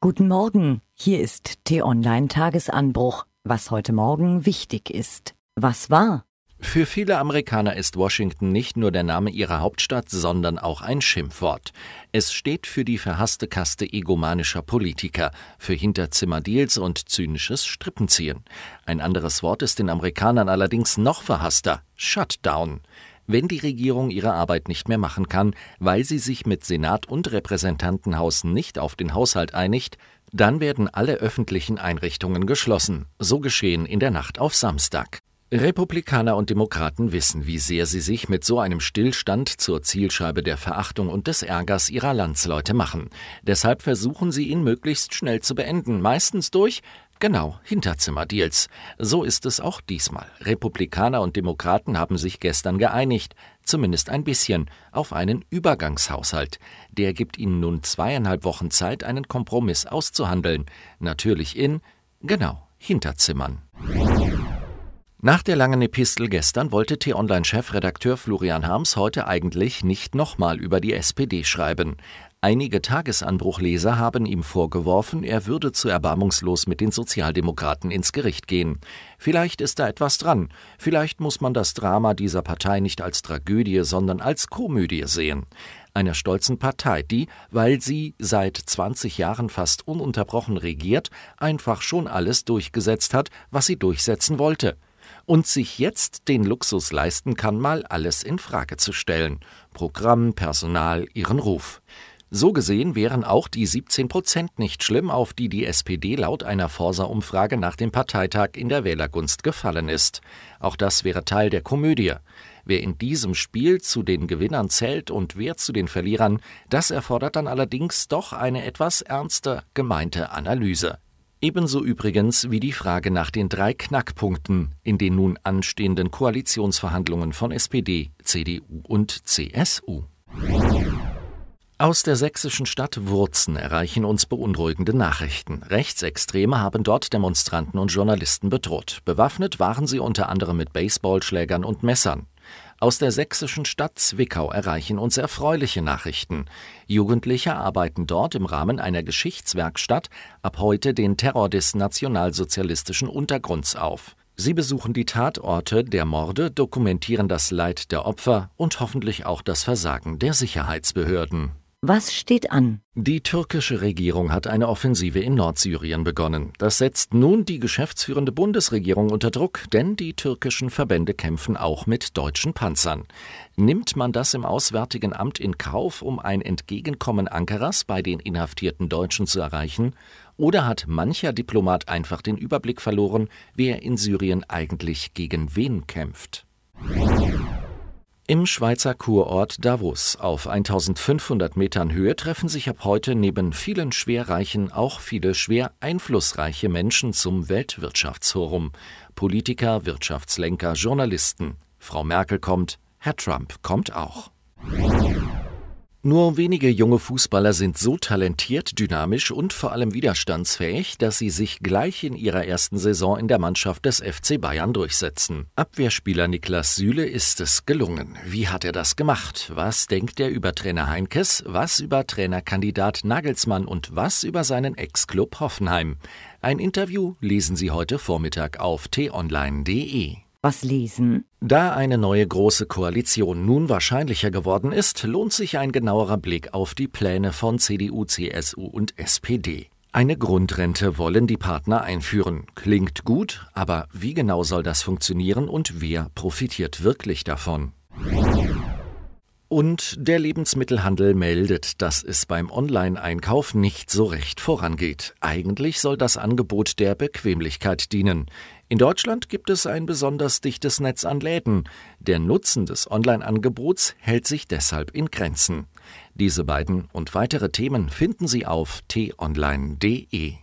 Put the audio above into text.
Guten Morgen, hier ist T-Online Tagesanbruch, was heute Morgen wichtig ist. Was war? Für viele Amerikaner ist Washington nicht nur der Name ihrer Hauptstadt, sondern auch ein Schimpfwort. Es steht für die verhasste Kaste egomanischer Politiker, für Hinterzimmerdeals und zynisches Strippenziehen. Ein anderes Wort ist den Amerikanern allerdings noch verhasster: Shutdown. Wenn die Regierung ihre Arbeit nicht mehr machen kann, weil sie sich mit Senat und Repräsentantenhaus nicht auf den Haushalt einigt, dann werden alle öffentlichen Einrichtungen geschlossen. So geschehen in der Nacht auf Samstag. Republikaner und Demokraten wissen, wie sehr sie sich mit so einem Stillstand zur Zielscheibe der Verachtung und des Ärgers ihrer Landsleute machen. Deshalb versuchen sie ihn möglichst schnell zu beenden, meistens durch Genau, Hinterzimmerdeals. So ist es auch diesmal. Republikaner und Demokraten haben sich gestern geeinigt, zumindest ein bisschen, auf einen Übergangshaushalt. Der gibt ihnen nun zweieinhalb Wochen Zeit, einen Kompromiss auszuhandeln. Natürlich in, genau, Hinterzimmern. Nach der langen Epistel gestern wollte T-Online-Chefredakteur Florian Harms heute eigentlich nicht nochmal über die SPD schreiben. Einige Tagesanbruchleser haben ihm vorgeworfen, er würde zu erbarmungslos mit den Sozialdemokraten ins Gericht gehen. Vielleicht ist da etwas dran. Vielleicht muss man das Drama dieser Partei nicht als Tragödie, sondern als Komödie sehen. Einer stolzen Partei, die, weil sie seit 20 Jahren fast ununterbrochen regiert, einfach schon alles durchgesetzt hat, was sie durchsetzen wollte und sich jetzt den Luxus leisten kann, mal alles in Frage zu stellen. Programm, Personal, ihren Ruf. So gesehen wären auch die 17 Prozent nicht schlimm, auf die die SPD laut einer Forsa-Umfrage nach dem Parteitag in der Wählergunst gefallen ist. Auch das wäre Teil der Komödie. Wer in diesem Spiel zu den Gewinnern zählt und wer zu den Verlierern, das erfordert dann allerdings doch eine etwas ernster gemeinte Analyse. Ebenso übrigens wie die Frage nach den drei Knackpunkten in den nun anstehenden Koalitionsverhandlungen von SPD, CDU und CSU. Aus der sächsischen Stadt Wurzen erreichen uns beunruhigende Nachrichten. Rechtsextreme haben dort Demonstranten und Journalisten bedroht. Bewaffnet waren sie unter anderem mit Baseballschlägern und Messern. Aus der sächsischen Stadt Zwickau erreichen uns erfreuliche Nachrichten. Jugendliche arbeiten dort im Rahmen einer Geschichtswerkstatt ab heute den Terror des nationalsozialistischen Untergrunds auf. Sie besuchen die Tatorte der Morde, dokumentieren das Leid der Opfer und hoffentlich auch das Versagen der Sicherheitsbehörden. Was steht an? Die türkische Regierung hat eine Offensive in Nordsyrien begonnen. Das setzt nun die geschäftsführende Bundesregierung unter Druck, denn die türkischen Verbände kämpfen auch mit deutschen Panzern. Nimmt man das im Auswärtigen Amt in Kauf, um ein Entgegenkommen Ankaras bei den inhaftierten Deutschen zu erreichen? Oder hat mancher Diplomat einfach den Überblick verloren, wer in Syrien eigentlich gegen wen kämpft? Im Schweizer Kurort Davos auf 1500 Metern Höhe treffen sich ab heute neben vielen Schwerreichen auch viele schwer einflussreiche Menschen zum Weltwirtschaftsforum. Politiker, Wirtschaftslenker, Journalisten. Frau Merkel kommt, Herr Trump kommt auch. Nur wenige junge Fußballer sind so talentiert, dynamisch und vor allem widerstandsfähig, dass sie sich gleich in ihrer ersten Saison in der Mannschaft des FC Bayern durchsetzen. Abwehrspieler Niklas Süle ist es gelungen. Wie hat er das gemacht? Was denkt er über Trainer Heinkes? Was über Trainerkandidat Nagelsmann und was über seinen Ex-Club Hoffenheim? Ein Interview lesen Sie heute Vormittag auf t-online.de. Was lesen? Da eine neue große Koalition nun wahrscheinlicher geworden ist, lohnt sich ein genauerer Blick auf die Pläne von CDU, CSU und SPD. Eine Grundrente wollen die Partner einführen. Klingt gut, aber wie genau soll das funktionieren und wer profitiert wirklich davon? Und der Lebensmittelhandel meldet, dass es beim Online-Einkauf nicht so recht vorangeht. Eigentlich soll das Angebot der Bequemlichkeit dienen. In Deutschland gibt es ein besonders dichtes Netz an Läden. Der Nutzen des Online-Angebots hält sich deshalb in Grenzen. Diese beiden und weitere Themen finden Sie auf t-online.de.